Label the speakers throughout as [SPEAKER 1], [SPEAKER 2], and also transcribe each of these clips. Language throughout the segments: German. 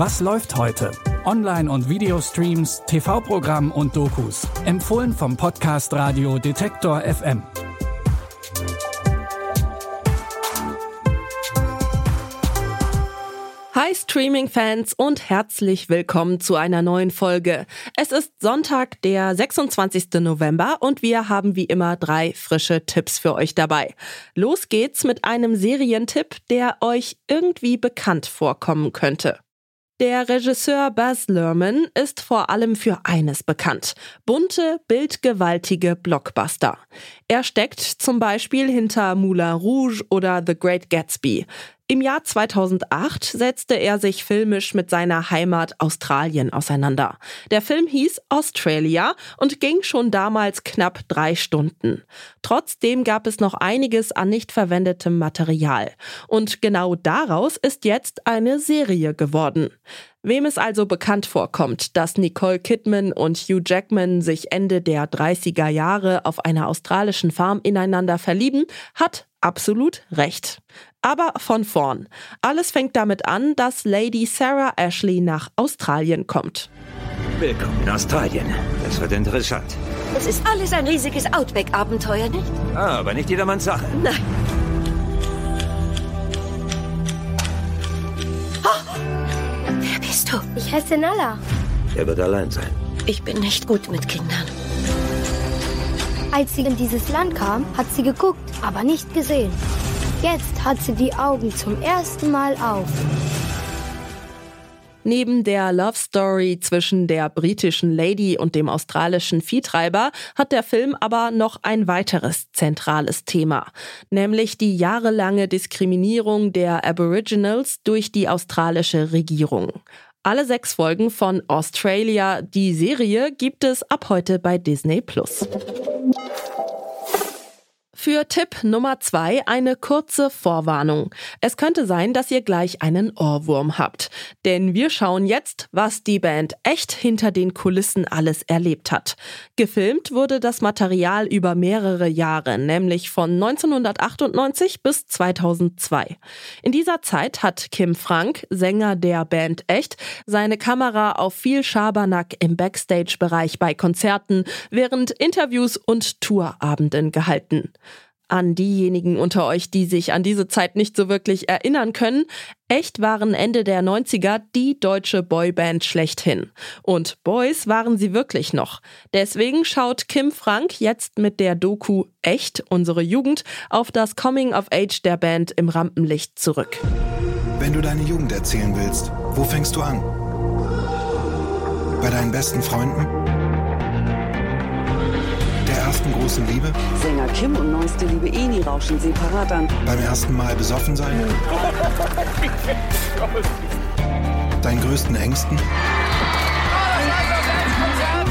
[SPEAKER 1] Was läuft heute? Online- und Videostreams, TV-Programm und Dokus. Empfohlen vom Podcast Radio Detektor FM.
[SPEAKER 2] Hi Streaming-Fans und herzlich willkommen zu einer neuen Folge. Es ist Sonntag, der 26. November und wir haben wie immer drei frische Tipps für euch dabei. Los geht's mit einem Serientipp, der euch irgendwie bekannt vorkommen könnte. Der Regisseur Baz Luhrmann ist vor allem für eines bekannt. Bunte, bildgewaltige Blockbuster. Er steckt zum Beispiel hinter Moulin Rouge oder The Great Gatsby. Im Jahr 2008 setzte er sich filmisch mit seiner Heimat Australien auseinander. Der Film hieß Australia und ging schon damals knapp drei Stunden. Trotzdem gab es noch einiges an nicht verwendetem Material. Und genau daraus ist jetzt eine Serie geworden. Wem es also bekannt vorkommt, dass Nicole Kidman und Hugh Jackman sich Ende der 30er Jahre auf einer australischen Farm ineinander verlieben, hat absolut recht. Aber von vorn. Alles fängt damit an, dass Lady Sarah Ashley nach Australien kommt.
[SPEAKER 3] Willkommen in Australien. Das wird interessant.
[SPEAKER 4] Es ist alles ein riesiges Outback-Abenteuer, nicht?
[SPEAKER 3] Ah, aber nicht jedermanns Sache.
[SPEAKER 4] Nein. Bist du?
[SPEAKER 5] Ich heiße Nala.
[SPEAKER 3] Er wird allein sein.
[SPEAKER 4] Ich bin nicht gut mit Kindern.
[SPEAKER 5] Als sie in dieses Land kam, hat sie geguckt, aber nicht gesehen. Jetzt hat sie die Augen zum ersten Mal auf.
[SPEAKER 2] Neben der Love Story zwischen der britischen Lady und dem australischen Viehtreiber hat der Film aber noch ein weiteres zentrales Thema, nämlich die jahrelange Diskriminierung der Aboriginals durch die australische Regierung. Alle sechs Folgen von Australia, die Serie, gibt es ab heute bei Disney Plus. Für Tipp Nummer zwei eine kurze Vorwarnung. Es könnte sein, dass ihr gleich einen Ohrwurm habt. Denn wir schauen jetzt, was die Band echt hinter den Kulissen alles erlebt hat. Gefilmt wurde das Material über mehrere Jahre, nämlich von 1998 bis 2002. In dieser Zeit hat Kim Frank, Sänger der Band Echt, seine Kamera auf viel Schabernack im Backstage-Bereich bei Konzerten, während Interviews und Tourabenden gehalten. An diejenigen unter euch, die sich an diese Zeit nicht so wirklich erinnern können, echt waren Ende der 90er die deutsche Boyband schlechthin. Und Boys waren sie wirklich noch. Deswegen schaut Kim Frank jetzt mit der Doku Echt, unsere Jugend, auf das Coming of Age der Band im Rampenlicht zurück.
[SPEAKER 6] Wenn du deine Jugend erzählen willst, wo fängst du an? Bei deinen besten Freunden? Ersten großen Liebe?
[SPEAKER 7] Sänger Kim und neueste Liebe Eni rauschen separat an.
[SPEAKER 6] Beim ersten Mal besoffen sein? Deinen größten Ängsten?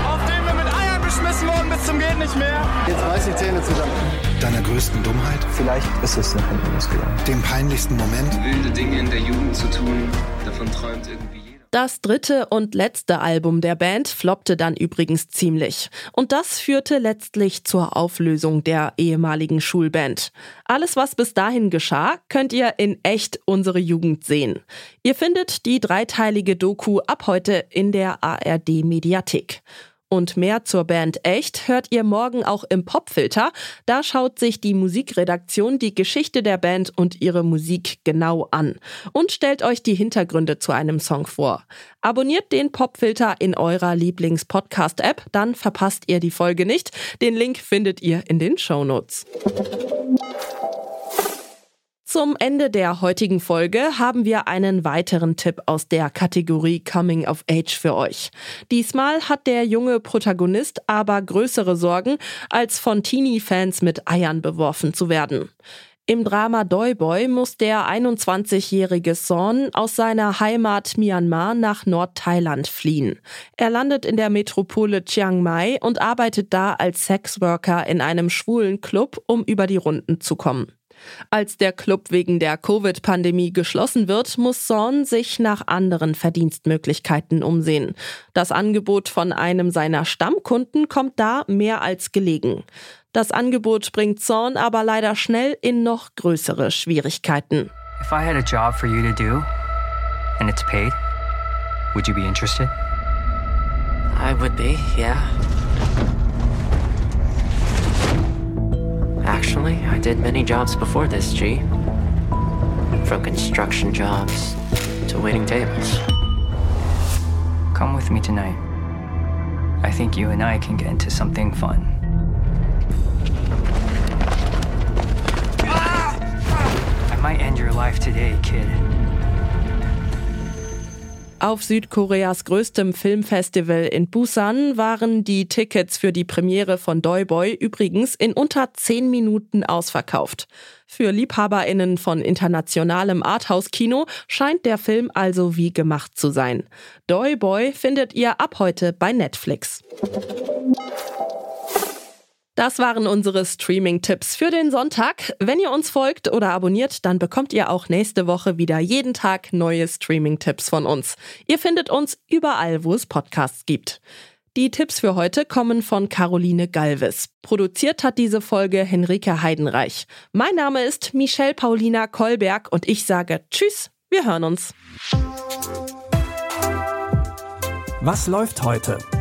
[SPEAKER 8] auf dem wir mit Eiern beschmissen wurden bis zum geht nicht mehr.
[SPEAKER 9] Jetzt reiß die Zähne zusammen.
[SPEAKER 6] Deiner größten Dummheit?
[SPEAKER 9] Vielleicht ist es nach hinten losgegangen.
[SPEAKER 6] Dem peinlichsten Moment?
[SPEAKER 10] Wilde Dinge in der Jugend zu tun, davon träumt irgendwie
[SPEAKER 2] das dritte und letzte Album der Band floppte dann übrigens ziemlich. Und das führte letztlich zur Auflösung der ehemaligen Schulband. Alles, was bis dahin geschah, könnt ihr in echt unsere Jugend sehen. Ihr findet die dreiteilige Doku ab heute in der ARD Mediathek. Und mehr zur Band Echt hört ihr morgen auch im Popfilter. Da schaut sich die Musikredaktion die Geschichte der Band und ihre Musik genau an und stellt euch die Hintergründe zu einem Song vor. Abonniert den Popfilter in eurer Lieblings-Podcast-App, dann verpasst ihr die Folge nicht. Den Link findet ihr in den Shownotes. Zum Ende der heutigen Folge haben wir einen weiteren Tipp aus der Kategorie Coming of Age für euch. Diesmal hat der junge Protagonist aber größere Sorgen, als von Teenie-Fans mit Eiern beworfen zu werden. Im Drama Doi Boy muss der 21-jährige Son aus seiner Heimat Myanmar nach Nordthailand fliehen. Er landet in der Metropole Chiang Mai und arbeitet da als Sexworker in einem schwulen Club, um über die Runden zu kommen. Als der Club wegen der Covid-Pandemie geschlossen wird, muss Zorn sich nach anderen Verdienstmöglichkeiten umsehen. Das Angebot von einem seiner Stammkunden kommt da mehr als gelegen. Das Angebot bringt Zorn aber leider schnell in noch größere Schwierigkeiten.
[SPEAKER 11] If I had a job for you to do and it's paid,
[SPEAKER 9] Would you be interested?
[SPEAKER 11] I would be, yeah. Did many jobs before this, G. From construction jobs to waiting tables.
[SPEAKER 9] Come with me tonight. I think you and I can get into something fun. I might end your life today, kid.
[SPEAKER 2] Auf Südkoreas größtem Filmfestival in Busan waren die Tickets für die Premiere von Doi Boy übrigens in unter 10 Minuten ausverkauft. Für LiebhaberInnen von internationalem Arthouse-Kino scheint der Film also wie gemacht zu sein. Doi Boy findet ihr ab heute bei Netflix. Das waren unsere Streaming-Tipps für den Sonntag. Wenn ihr uns folgt oder abonniert, dann bekommt ihr auch nächste Woche wieder jeden Tag neue Streaming-Tipps von uns. Ihr findet uns überall, wo es Podcasts gibt. Die Tipps für heute kommen von Caroline Galvis. Produziert hat diese Folge Henrike Heidenreich. Mein Name ist Michelle Paulina Kolberg und ich sage Tschüss, wir hören uns.
[SPEAKER 1] Was läuft heute?